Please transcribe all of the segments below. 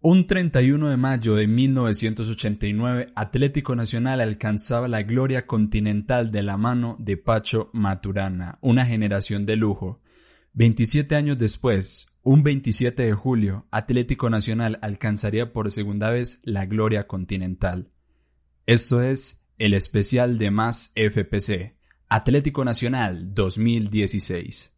Un 31 de mayo de 1989, Atlético Nacional alcanzaba la gloria continental de la mano de Pacho Maturana, una generación de lujo. 27 años después, un 27 de julio, Atlético Nacional alcanzaría por segunda vez la gloria continental. Esto es el especial de Más FPC, Atlético Nacional 2016.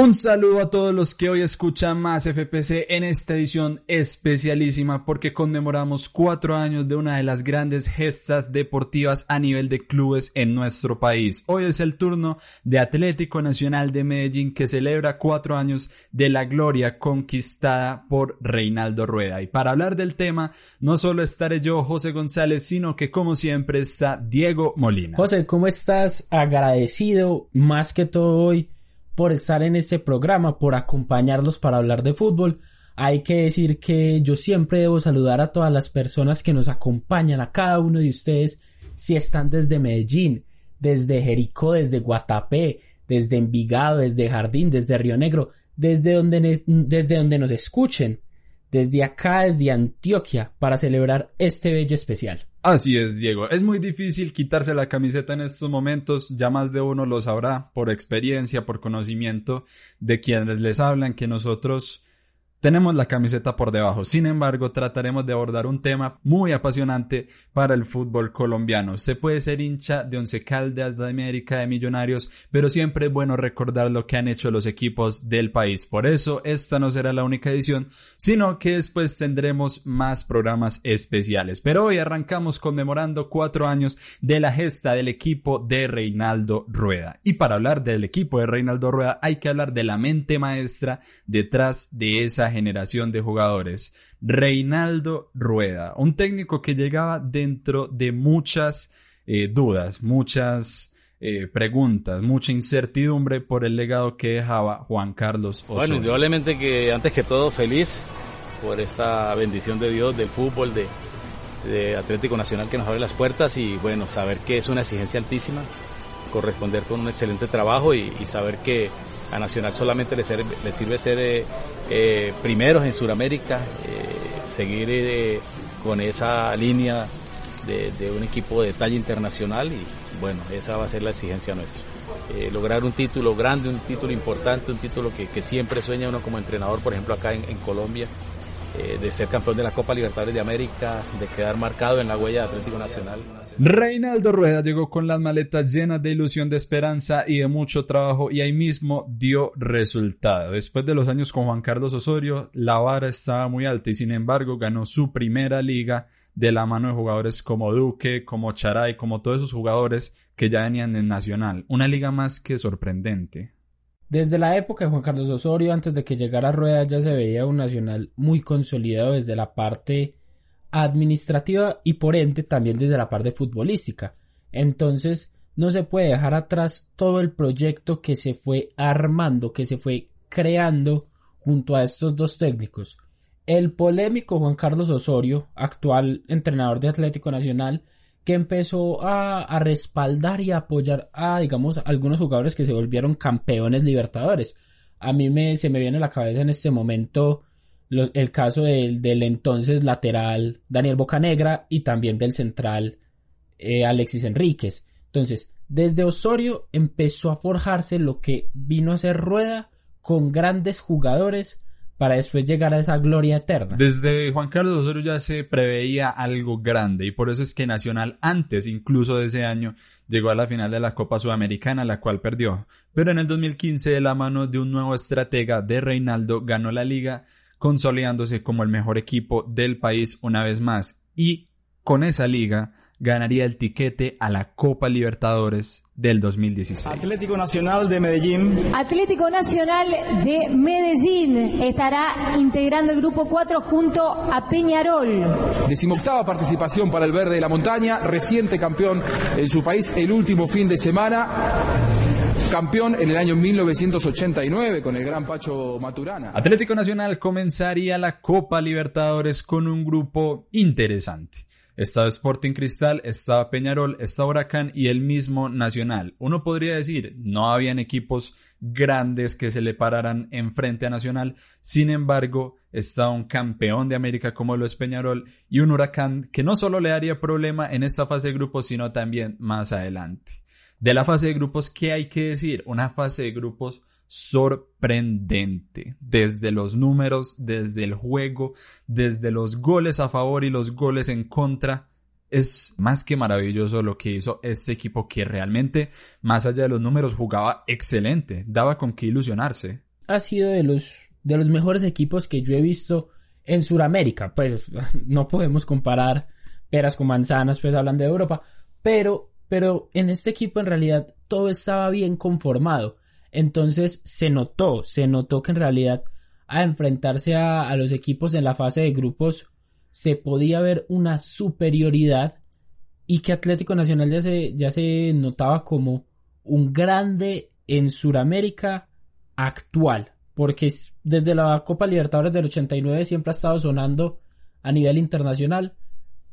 Un saludo a todos los que hoy escuchan más FPC en esta edición especialísima porque conmemoramos cuatro años de una de las grandes gestas deportivas a nivel de clubes en nuestro país. Hoy es el turno de Atlético Nacional de Medellín que celebra cuatro años de la gloria conquistada por Reinaldo Rueda. Y para hablar del tema, no solo estaré yo, José González, sino que como siempre está Diego Molina. José, ¿cómo estás? Agradecido más que todo hoy por estar en este programa, por acompañarlos para hablar de fútbol. Hay que decir que yo siempre debo saludar a todas las personas que nos acompañan, a cada uno de ustedes, si están desde Medellín, desde Jericó, desde Guatapé, desde Envigado, desde Jardín, desde Río Negro, desde donde, desde donde nos escuchen, desde acá, desde Antioquia, para celebrar este bello especial. Así es, Diego. Es muy difícil quitarse la camiseta en estos momentos. Ya más de uno lo sabrá por experiencia, por conocimiento de quienes les hablan que nosotros tenemos la camiseta por debajo. Sin embargo, trataremos de abordar un tema muy apasionante para el fútbol colombiano. Se puede ser hincha de Once Caldas, de América, de Millonarios, pero siempre es bueno recordar lo que han hecho los equipos del país. Por eso, esta no será la única edición, sino que después tendremos más programas especiales. Pero hoy arrancamos conmemorando cuatro años de la gesta del equipo de Reinaldo Rueda. Y para hablar del equipo de Reinaldo Rueda, hay que hablar de la mente maestra detrás de esa generación de jugadores. Reinaldo Rueda, un técnico que llegaba dentro de muchas eh, dudas, muchas eh, preguntas, mucha incertidumbre por el legado que dejaba Juan Carlos Osorio. Bueno, indudablemente que antes que todo feliz por esta bendición de Dios, del fútbol, de, Atlético Nacional que nos abre las puertas y bueno, saber que es una exigencia altísima, corresponder con un excelente trabajo y saber que a Nacional solamente le sirve, le sirve ser eh, eh, primeros en Sudamérica, eh, seguir con esa línea de, un equipo de talla internacional y bueno, esa va a ser la exigencia nuestra. Lograr un título grande, un título importante, un título que, que siempre sueña uno como entrenador, por ejemplo acá en Colombia, de ser campeón de la Copa Libertadores de América, de quedar marcado en la huella de Atlético Nacional. Reinaldo Rueda llegó con las maletas llenas de ilusión, de esperanza y de mucho trabajo y ahí mismo dio resultado. Después de los años con Juan Carlos Osorio, la vara estaba muy alta y sin embargo ganó su primera liga de la mano de jugadores como Duque, como Charay, como todos esos jugadores que ya venían en Nacional. Una liga más que sorprendente. Desde la época de Juan Carlos Osorio, antes de que llegara Rueda, ya se veía un Nacional muy consolidado desde la parte administrativa y por ende también desde la parte futbolística. Entonces, no se puede dejar atrás todo el proyecto que se fue armando, que se fue creando junto a estos dos técnicos. El polémico Juan Carlos Osorio, actual entrenador de Atlético Nacional, que empezó a, respaldar y apoyar a, digamos, algunos jugadores que se volvieron campeones libertadores. A mí me, se me viene a la cabeza en este momento el caso del, del, entonces lateral Daniel Bocanegra y también del central eh, Alexis Enríquez. Entonces, desde Osorio empezó a forjarse lo que vino a ser rueda con grandes jugadores para después llegar a esa gloria eterna. Desde Juan Carlos Osorio ya se preveía algo grande y por eso es que Nacional antes incluso de ese año llegó a la final de la Copa Sudamericana, la cual perdió. Pero en el 2015 de la mano de un nuevo estratega de Reinaldo ganó la liga consolidándose como el mejor equipo del país una vez más. Y con esa liga ganaría el tiquete a la Copa Libertadores del 2016. Atlético Nacional de Medellín. Atlético Nacional de Medellín estará integrando el grupo 4 junto a Peñarol. Decimoctava participación para el Verde de la Montaña, reciente campeón en su país el último fin de semana. Campeón en el año 1989 con el gran Pacho Maturana. Atlético Nacional comenzaría la Copa Libertadores con un grupo interesante. Estaba Sporting Cristal, estaba Peñarol, estaba Huracán y el mismo Nacional. Uno podría decir, no habían equipos grandes que se le pararan enfrente a Nacional. Sin embargo, estaba un campeón de América como lo es Peñarol y un Huracán que no solo le daría problema en esta fase de grupos, sino también más adelante. De la fase de grupos, ¿qué hay que decir? Una fase de grupos sorprendente. Desde los números, desde el juego, desde los goles a favor y los goles en contra. Es más que maravilloso lo que hizo este equipo que realmente, más allá de los números, jugaba excelente. Daba con qué ilusionarse. Ha sido de los, de los mejores equipos que yo he visto en Sudamérica. Pues no podemos comparar peras con manzanas, pues hablan de Europa. Pero, pero en este equipo en realidad todo estaba bien conformado entonces se notó, se notó que en realidad a enfrentarse a, los equipos en la fase de grupos se podía ver una superioridad y que Atlético Nacional ya se, ya se notaba como un grande en Sudamérica actual, porque desde la Copa Libertadores del 89 siempre ha estado sonando a nivel internacional,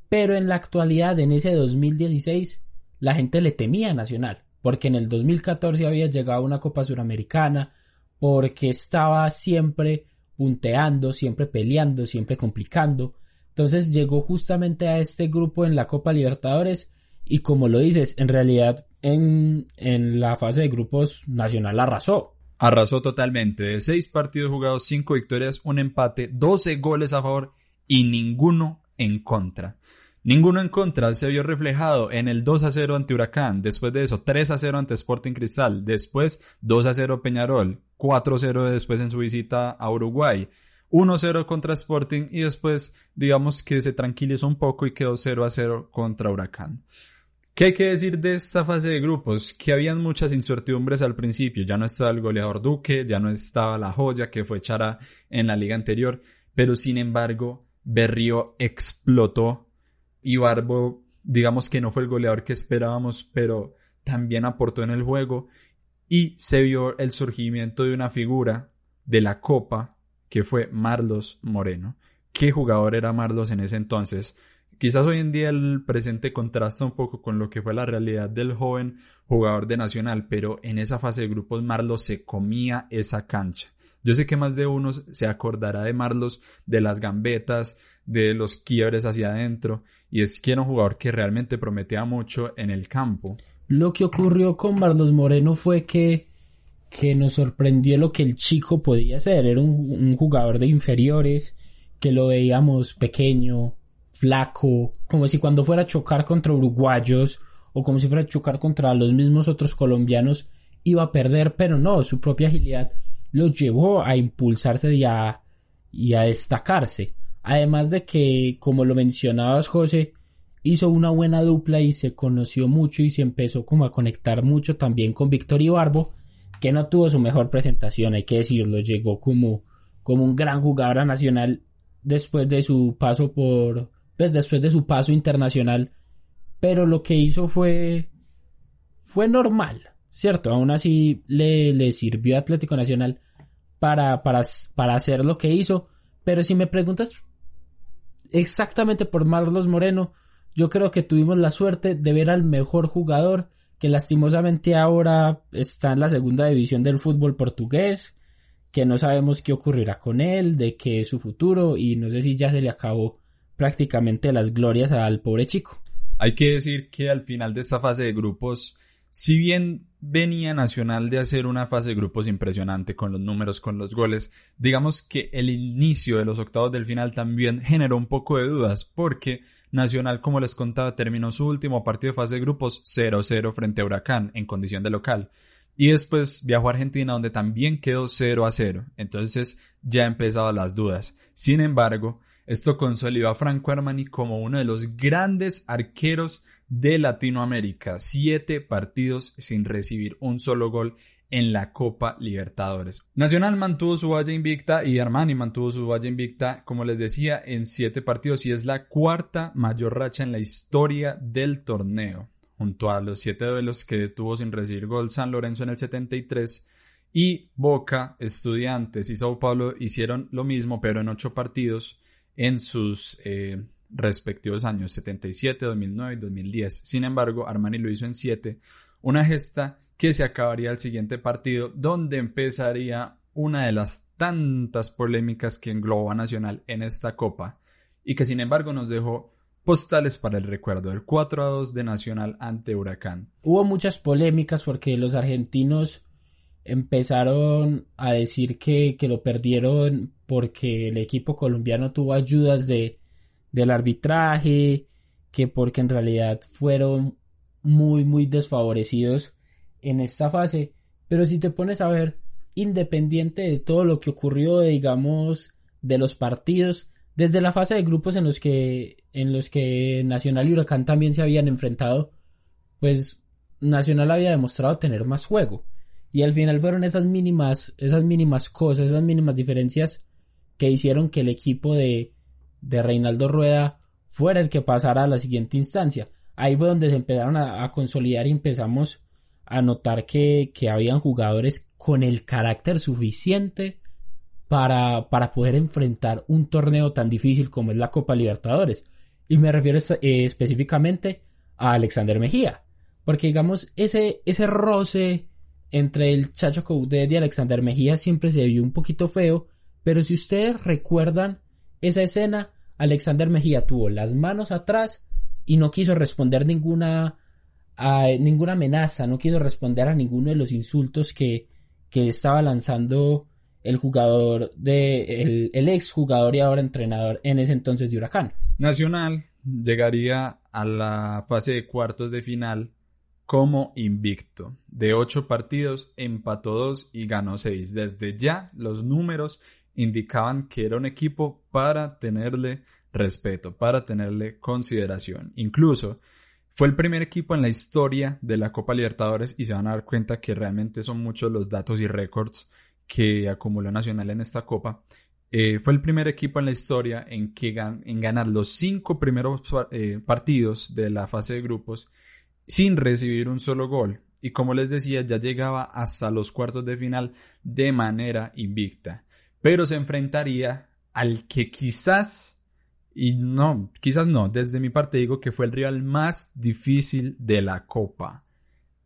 pero en la actualidad, en ese 2016, la gente le temía a Nacional porque en el 2014 había llegado una Copa Suramericana, porque estaba siempre punteando, siempre peleando, siempre complicando. Entonces llegó justamente a este grupo en la Copa Libertadores y como lo dices, en realidad en, en la fase de grupos Nacional arrasó. Arrasó totalmente. De seis partidos jugados, cinco victorias, un empate, 12 goles a favor y ninguno en contra. Ninguno en contra se vio reflejado en el 2 a 0 ante Huracán, después de eso 3 a 0 ante Sporting Cristal, después 2 a 0 Peñarol, 4 a 0 después en su visita a Uruguay, 1 a 0 contra Sporting y después digamos que se tranquilizó un poco y quedó 0 a 0 contra Huracán. ¿Qué hay que decir de esta fase de grupos? Que habían muchas incertidumbres al principio, ya no estaba el goleador Duque, ya no estaba la joya que fue Chara en la liga anterior, pero sin embargo Berrío explotó y Barbo, digamos que no fue el goleador que esperábamos, pero también aportó en el juego y se vio el surgimiento de una figura de la Copa que fue Marlos Moreno. ¿Qué jugador era Marlos en ese entonces? Quizás hoy en día el presente contrasta un poco con lo que fue la realidad del joven jugador de Nacional, pero en esa fase de grupos Marlos se comía esa cancha. Yo sé que más de uno se acordará de Marlos de las gambetas, de los quiebres hacia adentro y es que era un jugador que realmente prometía mucho en el campo. Lo que ocurrió con Marlos Moreno fue que, que nos sorprendió lo que el chico podía hacer. Era un, jugador de inferiores que lo veíamos pequeño, flaco, como si cuando fuera a chocar contra uruguayos o como si fuera a chocar contra los mismos otros colombianos iba a perder, pero no, su propia agilidad lo llevó a impulsarse y a, y a destacarse. Además de que, como lo mencionabas, José, hizo una buena dupla y se conoció mucho y se empezó como a conectar mucho también con Víctor Ibarbo, que no tuvo su mejor presentación, hay que decirlo, llegó como, como un gran jugador nacional después de su paso por, pues después de su paso internacional, pero lo que hizo fue, fue normal, ¿cierto? Aún así le, le sirvió Atlético Nacional para, para, para hacer lo que hizo, pero si me preguntas exactamente por Marlos Moreno, yo creo que tuvimos la suerte de ver al mejor jugador que lastimosamente ahora está en la segunda división del fútbol portugués, que no sabemos qué ocurrirá con él, de qué es su futuro y no sé si ya se le acabó prácticamente las glorias al pobre chico. Hay que decir que al final de esta fase de grupos, si bien venía Nacional de hacer una fase de grupos impresionante con los números, con los goles. Digamos que el inicio de los octavos del final también generó un poco de dudas porque Nacional, como les contaba, terminó su último partido de fase de grupos 0-0 frente a Huracán en condición de local. Y después viajó a Argentina donde también quedó 0 a 0. Entonces ya empezaban las dudas. Sin embargo, esto consolidó a Franco Armani como uno de los grandes arqueros de Latinoamérica. Siete partidos sin recibir un solo gol en la Copa Libertadores. Nacional mantuvo su valla invicta y Armani mantuvo su valla invicta, como les decía, en siete partidos y es la cuarta mayor racha en la historia del torneo, junto a los siete duelos que tuvo sin recibir gol San Lorenzo en el 73 y Boca, Estudiantes y Sao Paulo hicieron lo mismo, pero en ocho partidos en sus eh, respectivos años 77, 2009 y 2010. Sin embargo, Armani lo hizo en 7, una gesta que se acabaría el siguiente partido, donde empezaría una de las tantas polémicas que engloba Nacional en esta copa y que sin embargo nos dejó postales para el recuerdo del 4 a 2 de Nacional ante Huracán. Hubo muchas polémicas porque los argentinos empezaron a decir que, que lo perdieron porque el equipo colombiano tuvo ayudas de, del arbitraje, que porque en realidad fueron muy, muy desfavorecidos en esta fase. Pero si te pones a ver, independiente de todo lo que ocurrió, digamos, de los partidos, desde la fase de grupos en los que, en los que Nacional y Huracán también se habían enfrentado, pues Nacional había demostrado tener más juego. Y al final fueron esas mínimas, esas mínimas cosas, esas mínimas diferencias que hicieron que el equipo de, de Reinaldo Rueda fuera el que pasara a la siguiente instancia. Ahí fue donde se empezaron a, consolidar y empezamos a notar que, que, habían jugadores con el carácter suficiente para, para poder enfrentar un torneo tan difícil como es la Copa Libertadores. Y me refiero eh, específicamente a Alexander Mejía. Porque digamos, ese, ese roce entre el Chacho Coudet y Alexander Mejía siempre se vio un poquito feo, pero si ustedes recuerdan esa escena, Alexander Mejía tuvo las manos atrás y no quiso responder ninguna a ninguna amenaza, no quiso responder a ninguno de los insultos que, que estaba lanzando el jugador de el, el ex jugador y ahora entrenador en ese entonces de Huracán. Nacional llegaría a la fase de cuartos de final como invicto. De ocho partidos, empató dos y ganó seis. Desde ya, los números indicaban que era un equipo para tenerle respeto, para tenerle consideración. Incluso fue el primer equipo en la historia de la Copa Libertadores y se van a dar cuenta que realmente son muchos los datos y récords que acumuló Nacional en esta Copa. Eh, fue el primer equipo en la historia en, que en ganar los cinco primeros eh, partidos de la fase de grupos sin recibir un solo gol. Y como les decía, ya llegaba hasta los cuartos de final de manera invicta. Pero se enfrentaría al que quizás, y no, quizás no, desde mi parte digo que fue el rival más difícil de la Copa.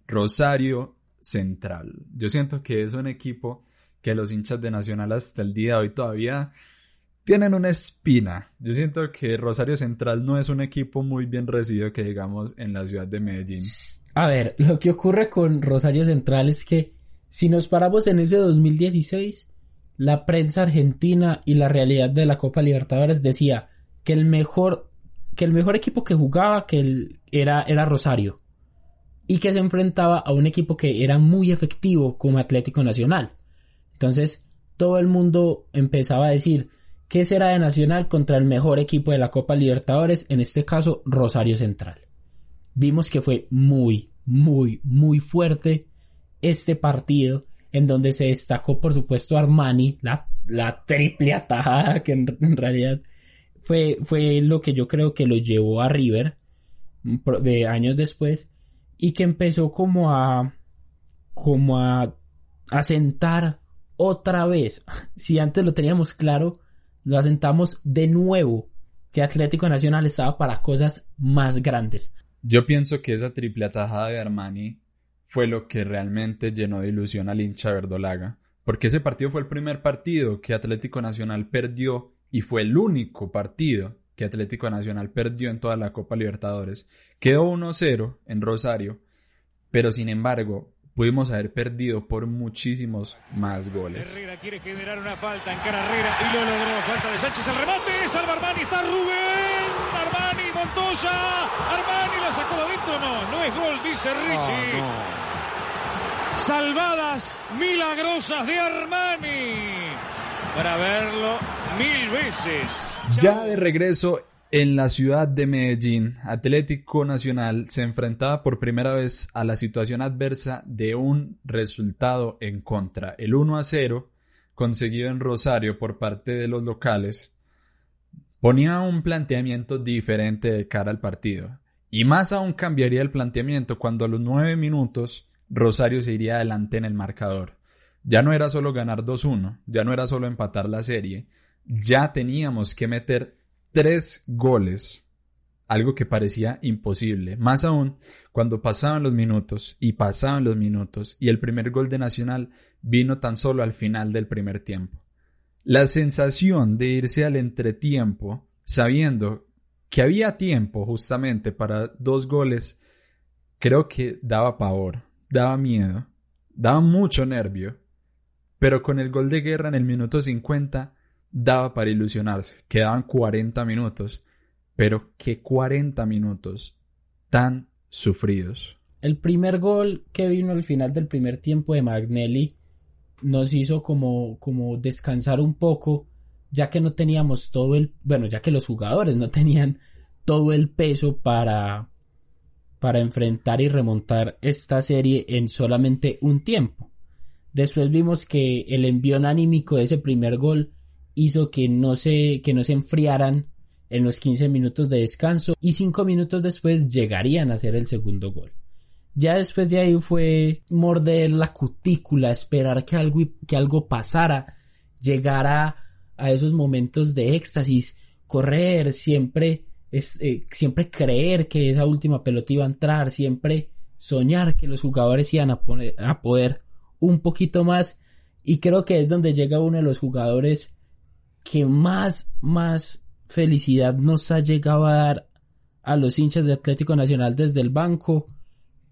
Rosario Central. Yo siento que es un equipo que los hinchas de Nacional hasta el día de hoy todavía tienen una espina. Yo siento que Rosario Central no es un equipo muy bien recibido que digamos en la ciudad de Medellín. A ver, lo que ocurre con Rosario Central es que si nos paramos en ese 2016, la prensa argentina y la realidad de la Copa Libertadores decía que el mejor que el mejor equipo que jugaba que era, era Rosario y que se enfrentaba a un equipo que era muy efectivo como Atlético Nacional. Entonces, todo el mundo empezaba a decir, ¿Qué será de Nacional contra el mejor equipo de la Copa Libertadores? En este caso, Rosario Central. Vimos que fue muy, muy, muy fuerte este partido en donde se destacó, por supuesto, Armani, la, la triple atajada que en, realidad fue, fue lo que yo creo que lo llevó a River de años después y que empezó como a como a, otra vez. Si antes lo teníamos claro, lo asentamos de nuevo que Atlético Nacional estaba para cosas más grandes. Yo pienso que esa triple atajada de Armani fue lo que realmente llenó de ilusión al hincha verdolaga, porque ese partido fue el primer partido que Atlético Nacional perdió y fue el único partido que Atlético Nacional perdió en toda la Copa Libertadores. Quedó 1-0 en Rosario, pero sin embargo pudimos haber perdido por muchísimos más goles. Herrera quiere generar una falta en cara Herrera y lo logró. Falta de Sánchez, el remate, salva Armani, está Rubén, Armani, Montoya, Armani la sacó de adentro, no, no es gol, dice Richie. Salvadas milagrosas de Armani. Para verlo mil veces. Ya de regreso en la ciudad de Medellín, Atlético Nacional se enfrentaba por primera vez a la situación adversa de un resultado en contra. El 1 a 0, conseguido en Rosario por parte de los locales, ponía un planteamiento diferente de cara al partido. Y más aún cambiaría el planteamiento cuando a los 9 minutos Rosario se iría adelante en el marcador. Ya no era solo ganar 2-1, ya no era solo empatar la serie, ya teníamos que meter tres goles, algo que parecía imposible, más aún cuando pasaban los minutos y pasaban los minutos y el primer gol de Nacional vino tan solo al final del primer tiempo. La sensación de irse al entretiempo, sabiendo que había tiempo justamente para dos goles, creo que daba pavor, daba miedo, daba mucho nervio, pero con el gol de guerra en el minuto 50 daba para ilusionarse. Quedaban 40 minutos, pero qué 40 minutos tan sufridos. El primer gol que vino al final del primer tiempo de Magnelli nos hizo como, como descansar un poco, ya que no teníamos todo el, bueno, ya que los jugadores no tenían todo el peso para, para enfrentar y remontar esta serie en solamente un tiempo. Después vimos que el envío anímico de ese primer gol hizo que no se, que no se enfriaran en los 15 minutos de descanso y 5 minutos después llegarían a hacer el segundo gol. Ya después de ahí fue morder la cutícula, esperar que algo, que algo pasara, llegar a, esos momentos de éxtasis, correr, siempre, es, eh, siempre creer que esa última pelota iba a entrar, siempre soñar que los jugadores iban a, poner, a poder un poquito más y creo que es donde llega uno de los jugadores que más, más felicidad nos ha llegado a dar a los hinchas de Atlético Nacional desde el banco,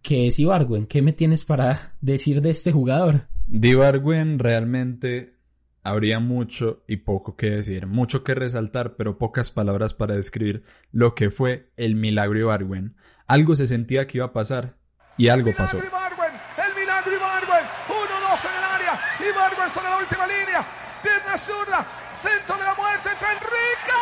que es Ibargüen. ¿Qué me tienes para decir de este jugador? Realmente habría mucho y poco que decir, mucho que resaltar, pero pocas palabras para describir lo que fue el milagro Ibargüen. Algo se sentía que iba a pasar y algo pasó. El milagro Ibargüen, 1-2 en el área, Ibargüen sobre la última línea, pierna zurda, centro de la muerte Enrique,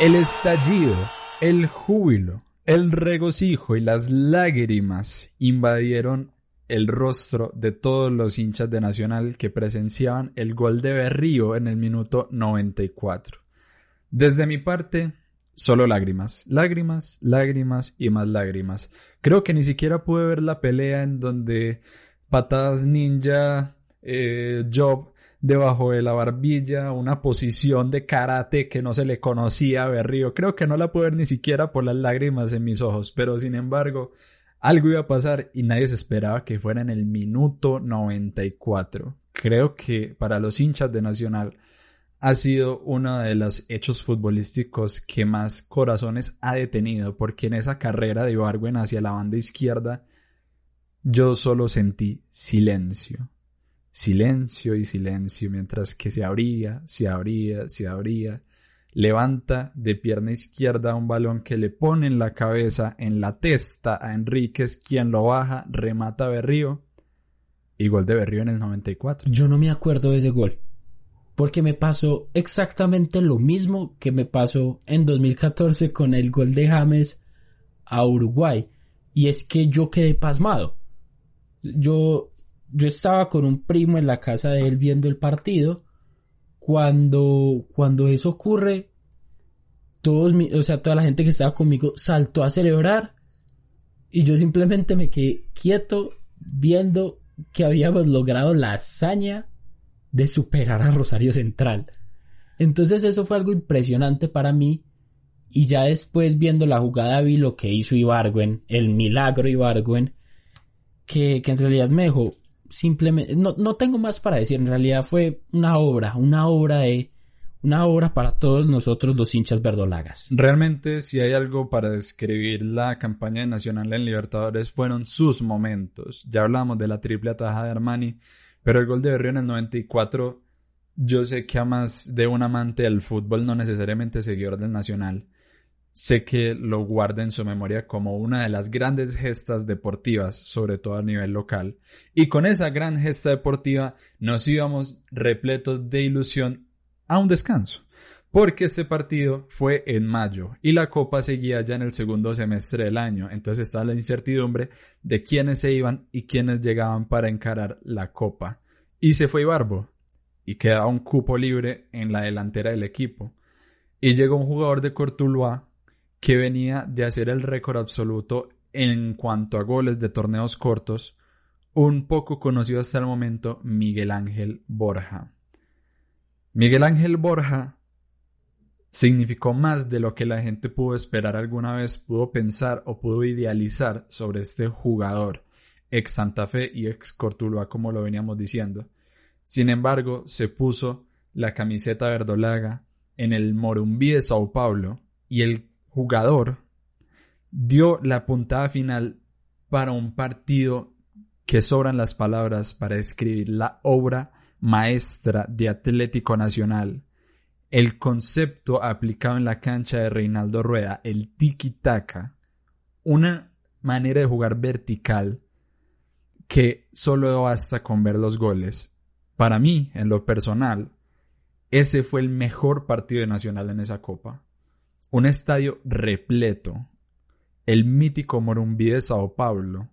El estallido, el júbilo, el regocijo y las lágrimas invadieron el rostro de todos los hinchas de Nacional que presenciaban el gol de Berrío en el minuto 94. Desde mi parte, solo lágrimas, lágrimas, lágrimas y más lágrimas. Creo que ni siquiera pude ver la pelea en donde patadas ninja, eh, Job debajo de la barbilla, una posición de karate que no se le conocía a Berrío. Creo que no la puedo ver ni siquiera por las lágrimas en mis ojos, pero sin embargo, algo iba a pasar y nadie se esperaba que fuera en el minuto 94. Creo que para los hinchas de Nacional ha sido uno de los hechos futbolísticos que más corazones ha detenido, porque en esa carrera de Ibargüen hacia la banda izquierda, yo solo sentí silencio silencio y silencio, mientras que se abría, se abría, se abría. Levanta de pierna izquierda un balón que le pone en la cabeza, en la testa a Enríquez, quien lo baja, remata a Berrío. Y gol de Berrío en el 94. Yo no me acuerdo de ese gol. Porque me pasó exactamente lo mismo que me pasó en 2014 con el gol de James a Uruguay. Y es que yo quedé pasmado. Yo yo estaba con un primo en la casa de él viendo el partido. Cuando, cuando eso ocurre, todos, o sea, toda la gente que estaba conmigo saltó a celebrar y yo simplemente me quedé quieto viendo que habíamos logrado la hazaña de superar a Rosario Central. Entonces eso fue algo impresionante para mí y ya después viendo la jugada vi lo que hizo Ibargüen, el milagro Ibargüen, que, que en realidad me dejó simplemente, no, no tengo más para decir, en realidad fue una obra, una obra de, una obra para todos nosotros los hinchas verdolagas. Realmente, si hay algo para describir la campaña de Nacional en Libertadores, fueron sus momentos. Ya hablamos de la triple ataja de Armani, pero el gol de Berrío en el 94, yo sé que a más de un amante del fútbol, no necesariamente seguidor del Nacional, sé que lo guarda en su memoria como una de las grandes gestas deportivas, sobre todo a nivel local. Y con esa gran gesta deportiva nos íbamos repletos de ilusión a un descanso. Porque este partido fue en mayo y la copa seguía ya en el segundo semestre del año, entonces estaba la incertidumbre de quiénes se iban y quiénes llegaban para encarar la copa. Y se fue Ibarbo y quedaba un cupo libre en la delantera del equipo. Y llegó un jugador de Cortuluá que venía de hacer el récord absoluto en cuanto a goles de torneos cortos, un poco conocido hasta el momento, Miguel Ángel Borja. Miguel Ángel Borja significó más de lo que la gente pudo esperar alguna vez, pudo pensar o pudo idealizar sobre este jugador, ex Santa Fe y ex Cortuluá, como lo veníamos diciendo. Sin embargo, se puso la camiseta verdolaga en el Morumbí de Sao Paulo y el jugador dio la puntada final para un partido que sobran las palabras para escribir la obra maestra de Atlético Nacional, el concepto aplicado en la cancha de Reinaldo Rueda, el tiki-taka, una manera de jugar vertical que solo basta con ver los goles. Para mí, en lo personal, ese fue el mejor partido de Nacional en esa copa un estadio repleto, el mítico Morumbí de Sao Paulo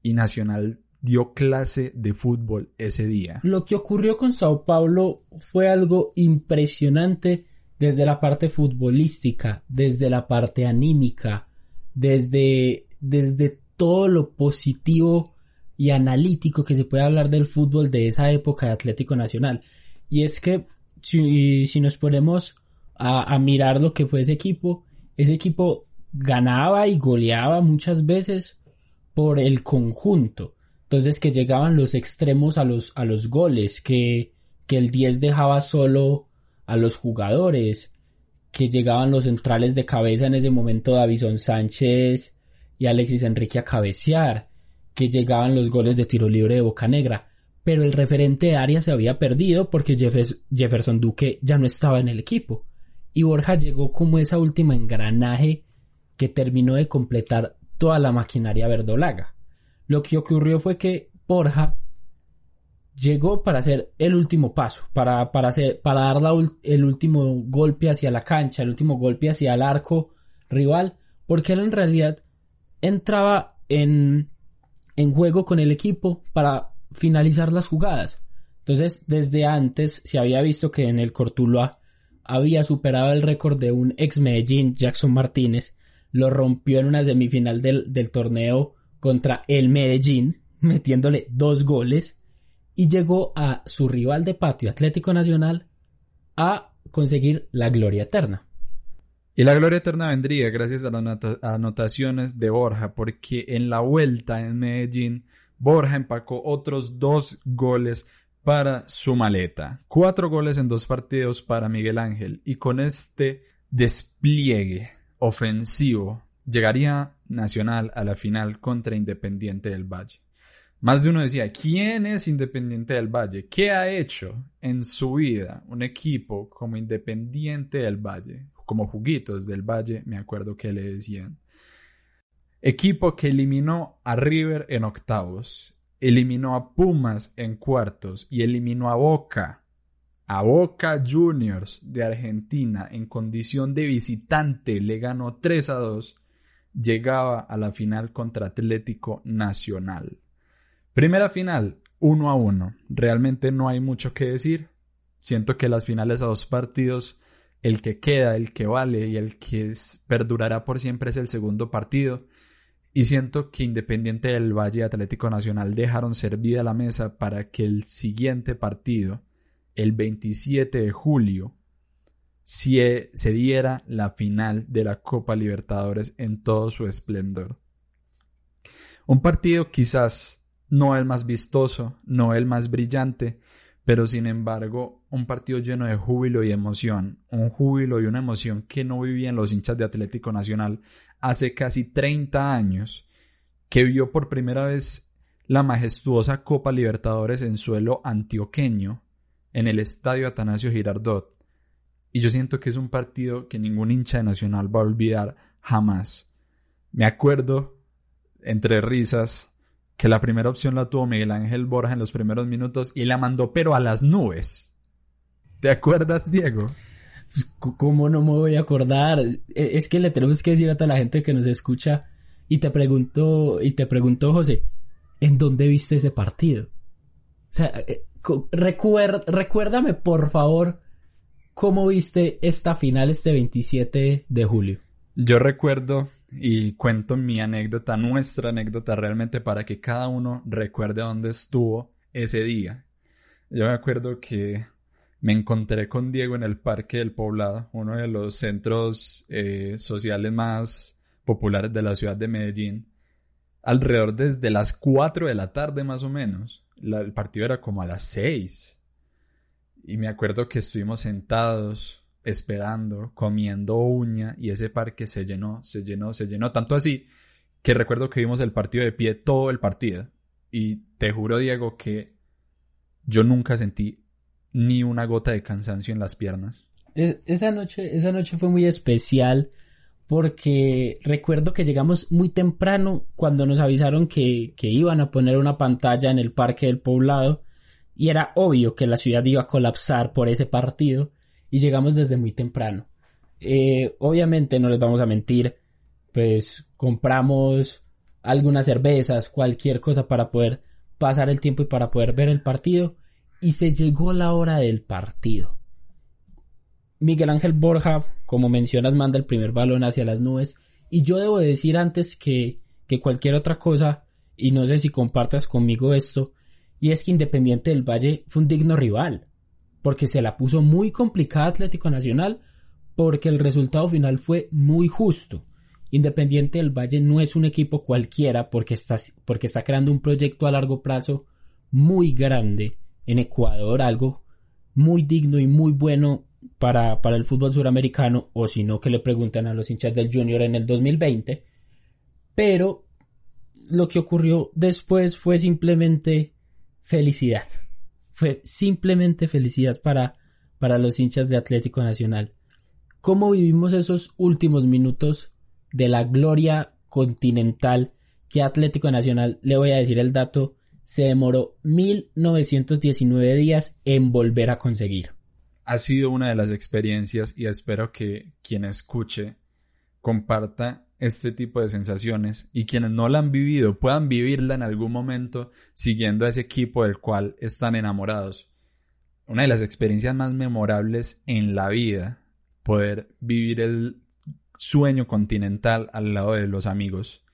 y Nacional dio clase de fútbol ese día. Lo que ocurrió con Sao Paulo fue algo impresionante desde la parte futbolística, desde la parte anímica, desde, desde todo lo positivo y analítico que se puede hablar del fútbol de esa época de Atlético Nacional. Y es que si, si nos ponemos a, mirar lo que fue ese equipo. Ese equipo ganaba y goleaba muchas veces por el conjunto. Entonces que llegaban los extremos a los, a los goles, que, que el 10 dejaba solo a los jugadores, que llegaban los centrales de cabeza en ese momento Davison Sánchez y Alexis Enrique a cabecear, que llegaban los goles de tiro libre de Boca Negra, pero el referente de área se había perdido porque Jefferson Duque ya no estaba en el equipo y Borja llegó como esa última engranaje que terminó de completar toda la maquinaria verdolaga. Lo que ocurrió fue que Borja llegó para hacer el último paso, para, para, hacer, para dar el último golpe hacia la cancha, el último golpe hacia el arco rival, porque él en realidad entraba en, en juego con el equipo para finalizar las jugadas. Entonces, desde antes se había visto que en el Cortuluá había superado el récord de un ex Medellín, Jackson Martínez, lo rompió en una semifinal del, del torneo contra el Medellín, metiéndole dos goles, y llegó a su rival de patio, Atlético Nacional, a conseguir la gloria eterna. Y la gloria eterna vendría gracias a las anotaciones de Borja, porque en la vuelta en Medellín, Borja empacó otros dos goles para su maleta. Cuatro goles en dos partidos para Miguel Ángel y con este despliegue ofensivo llegaría Nacional a la final contra Independiente del Valle. Más de uno decía, ¿quién es Independiente del Valle? ¿Qué ha hecho en su vida un equipo como Independiente del Valle? Como Juguitos del Valle, me acuerdo que le decían. Equipo que eliminó a River en octavos eliminó a Pumas en cuartos y eliminó a Boca, a Boca Juniors de Argentina en condición de visitante, le ganó 3 a 2, llegaba a la final contra Atlético Nacional. Primera final, 1 a 1. Realmente no hay mucho que decir. Siento que las finales a dos partidos, el que queda, el que vale y el que perdurará por siempre es el segundo partido. Y siento que Independiente del Valle Atlético Nacional dejaron servida la mesa para que el siguiente partido, el 27 de julio, se diera la final de la Copa Libertadores en todo su esplendor. Un partido quizás no el más vistoso, no el más brillante, pero sin embargo un partido lleno de júbilo y emoción, un júbilo y una emoción que no vivían los hinchas de Atlético Nacional hace casi 30 años, que vio por primera vez la majestuosa Copa Libertadores en suelo antioqueño, en el estadio Atanasio Girardot. Y yo siento que es un partido que ningún hincha de Nacional va a olvidar jamás. Me acuerdo, entre risas, que la primera opción la tuvo Miguel Ángel Borja en los primeros minutos y la mandó pero a las nubes. ¿Te acuerdas, Diego? Pues, ¿Cómo no me voy a acordar? E, es que le tenemos que decir a toda la gente que nos escucha y te pregunto, y te pregunto, José, ¿en dónde viste ese partido? O sea, eh, recuérdame por favor cómo viste esta final este 27 de julio. Yo recuerdo y cuento mi anécdota, nuestra anécdota realmente para que cada uno recuerde dónde estuvo ese día. Yo me acuerdo que me encontré con Diego en el Parque del Poblado, uno de los centros eh, sociales más populares de la ciudad de Medellín, alrededor desde las 4 de la tarde más o menos. el partido era como a las 6. Y me acuerdo que estuvimos sentados esperando, comiendo uña y ese parque se llenó, se llenó, se llenó, tanto así que recuerdo que vimos el partido de pie todo el partido y te juro Diego que yo nunca sentí ni una gota de cansancio en las piernas. E, esa noche, esa noche fue muy especial porque recuerdo que llegamos muy temprano cuando nos avisaron que, que iban a poner una pantalla en el parque del poblado y era obvio que la ciudad iba a colapsar por ese partido y llegamos desde muy temprano. Eh, obviamente no les vamos a mentir, pues compramos algunas cervezas, cualquier cosa para poder pasar el tiempo y para poder ver el partido y se llegó la hora del partido. Miguel Ángel Borja, como mencionas, manda el primer balón hacia las nubes y yo debo decir antes que, que cualquier otra cosa y no sé si compartas conmigo esto y es que Independiente del Valle fue un digno rival porque se la puso muy complicada Atlético Nacional, porque el resultado final fue muy justo. Independiente del Valle no es un equipo cualquiera porque está, porque está creando un proyecto a largo plazo muy grande en Ecuador, algo muy digno y muy bueno para, para el fútbol suramericano, o si no que le preguntan a los hinchas del Junior en el 2020. Pero lo que ocurrió después fue simplemente felicidad. Fue simplemente felicidad para, para los hinchas de Atlético Nacional. ¿Cómo vivimos esos últimos minutos de la gloria continental que Atlético Nacional, le voy a decir el dato, se demoró 1919 días en volver a conseguir? Ha sido una de las experiencias y espero que quien escuche comparta este tipo de sensaciones y quienes no la han vivido puedan vivirla en algún momento siguiendo a ese equipo del cual están enamorados. Una de las experiencias más memorables en la vida, poder vivir el sueño continental al lado de los amigos,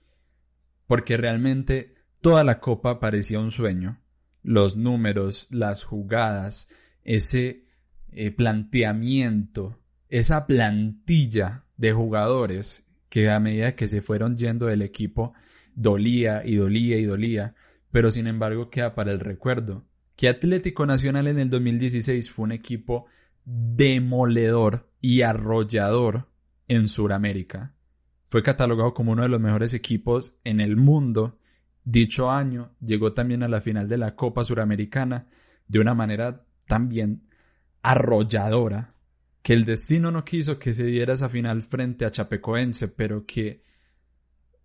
porque realmente toda la copa parecía un sueño. Los números, las jugadas, ese eh, planteamiento, esa plantilla de jugadores que a medida que se fueron yendo del equipo dolía y dolía y dolía, pero sin embargo queda para el recuerdo que Atlético Nacional en el 2016 fue un equipo demoledor y arrollador en Sudamérica. Fue catalogado como uno de los mejores equipos en el mundo. Dicho año llegó también a la final de la Copa Suramericana de una manera también arrolladora que el destino no quiso que se diera esa final frente a Chapecoense, pero que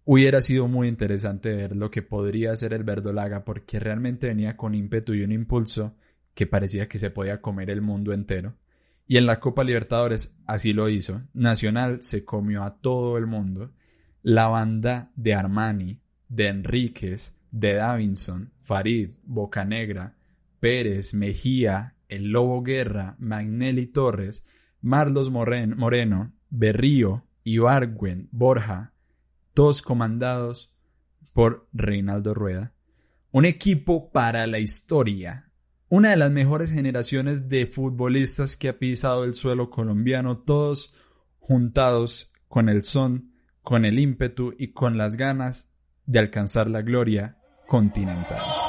hubiera sido muy interesante ver lo que podría hacer el Verdolaga, porque realmente venía con ímpetu y un impulso que parecía que se podía comer el mundo entero. Y en la Copa Libertadores así lo hizo. Nacional se comió a todo el mundo. La banda de Armani, de Enríquez, de Davinson, Farid, Bocanegra, Pérez, Mejía, El Lobo Guerra, Magnelli Torres, Marlos Moreno, Berrío, Ibargüen, Borja, todos comandados por Reinaldo Rueda. Un equipo para la historia. Una de las mejores generaciones de futbolistas que ha pisado el suelo colombiano, todos juntados con el son, con el ímpetu y con las ganas de alcanzar la gloria continental.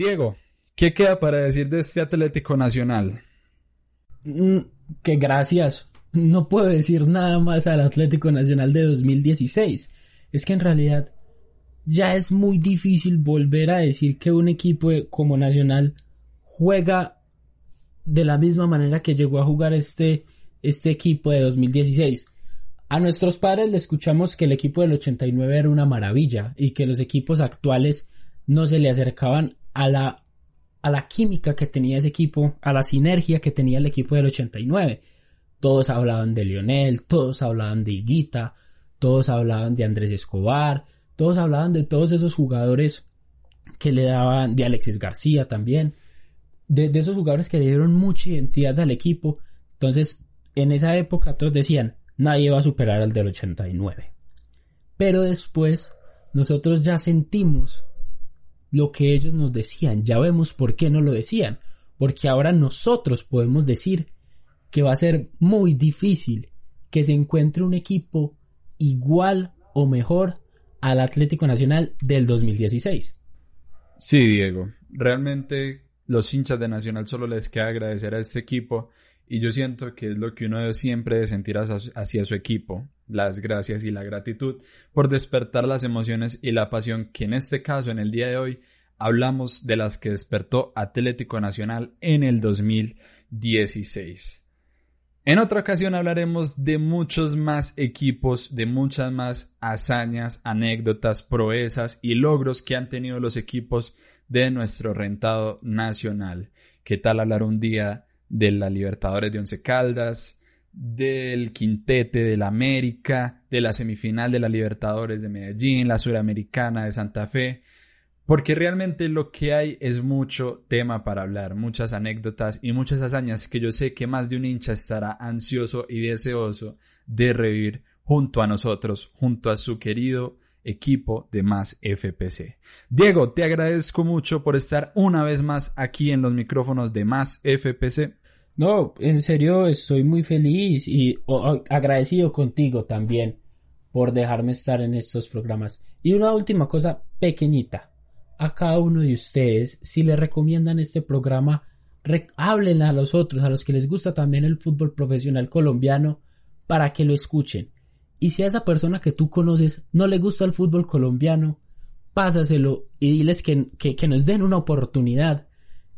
Diego, ¿qué queda para decir de este Atlético Nacional? Mm, que gracias. No puedo decir nada más al Atlético Nacional de 2016. Es que en realidad ya es muy difícil volver a decir que un equipo como Nacional juega de la misma manera que llegó a jugar este, este equipo de 2016. A nuestros padres le escuchamos que el equipo del 89 era una maravilla y que los equipos actuales no se le acercaban a la, a la química que tenía ese equipo, a la sinergia que tenía el equipo del 89. Todos hablaban de Lionel, todos hablaban de Higuita, todos hablaban de Andrés Escobar, todos hablaban de todos esos jugadores que le daban, de Alexis García también, de, de esos jugadores que le dieron mucha identidad al equipo. Entonces, en esa época todos decían, nadie va a superar al del 89. Pero después, nosotros ya sentimos lo que ellos nos decían, ya vemos por qué no lo decían, porque ahora nosotros podemos decir que va a ser muy difícil que se encuentre un equipo igual o mejor al Atlético Nacional del 2016. Sí, Diego, realmente los hinchas de Nacional solo les queda agradecer a este equipo y yo siento que es lo que uno debe siempre de sentir hacia su equipo, las gracias y la gratitud por despertar las emociones y la pasión que en este caso, en el día de hoy, hablamos de las que despertó Atlético Nacional en el 2016. En otra ocasión hablaremos de muchos más equipos, de muchas más hazañas, anécdotas, proezas y logros que han tenido los equipos de nuestro rentado nacional. ¿Qué tal hablar un día de la Libertadores de Once Caldas, del quintete del América, de la semifinal de la Libertadores de Medellín, la Suramericana de Santa Fe? Porque realmente lo que hay es mucho tema para hablar, muchas anécdotas y muchas hazañas que yo sé que más de un hincha estará ansioso y deseoso de revivir junto a nosotros, junto a su querido equipo de Más FPC. Diego, te agradezco mucho por estar una vez más aquí en los micrófonos de Más FPC. No, en serio estoy muy feliz y agradecido contigo también por dejarme estar en estos programas. Y una última cosa pequeñita a cada uno de ustedes, si le recomiendan este programa, háblenle a los otros, a los que les gusta también el fútbol profesional colombiano, para que lo escuchen. Y si a esa persona que tú conoces no le gusta el fútbol colombiano, pásaselo y diles que, que nos den una oportunidad,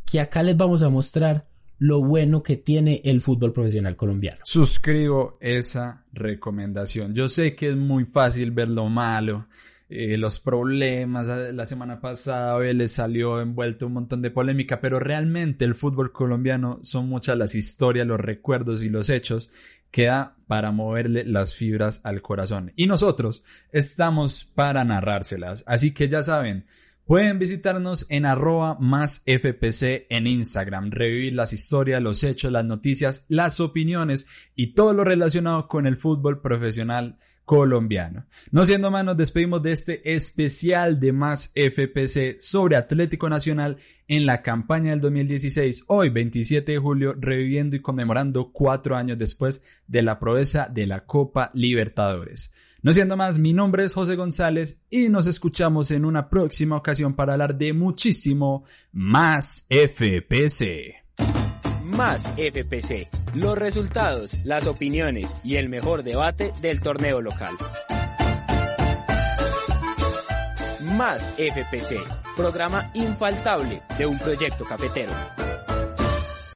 que acá les vamos a mostrar lo bueno que tiene el fútbol profesional colombiano. Suscribo esa recomendación. Yo sé que es muy fácil ver lo malo, eh, los problemas. La semana pasada les salió envuelto un montón de polémica, pero realmente el fútbol colombiano son muchas las historias, los recuerdos y los hechos que da para moverle las fibras al corazón. Y nosotros estamos para narrárselas. Así que ya saben, Pueden visitarnos en arroba más FPC en Instagram, revivir las historias, los hechos, las noticias, las opiniones y todo lo relacionado con el fútbol profesional colombiano. No siendo más, nos despedimos de este especial de Más FPC sobre Atlético Nacional en la campaña del 2016, hoy 27 de julio, reviviendo y conmemorando cuatro años después de la proeza de la Copa Libertadores. No siendo más, mi nombre es José González y nos escuchamos en una próxima ocasión para hablar de muchísimo más FPC. Más FPC. Los resultados, las opiniones y el mejor debate del torneo local. Más FPC. Programa infaltable de un proyecto cafetero.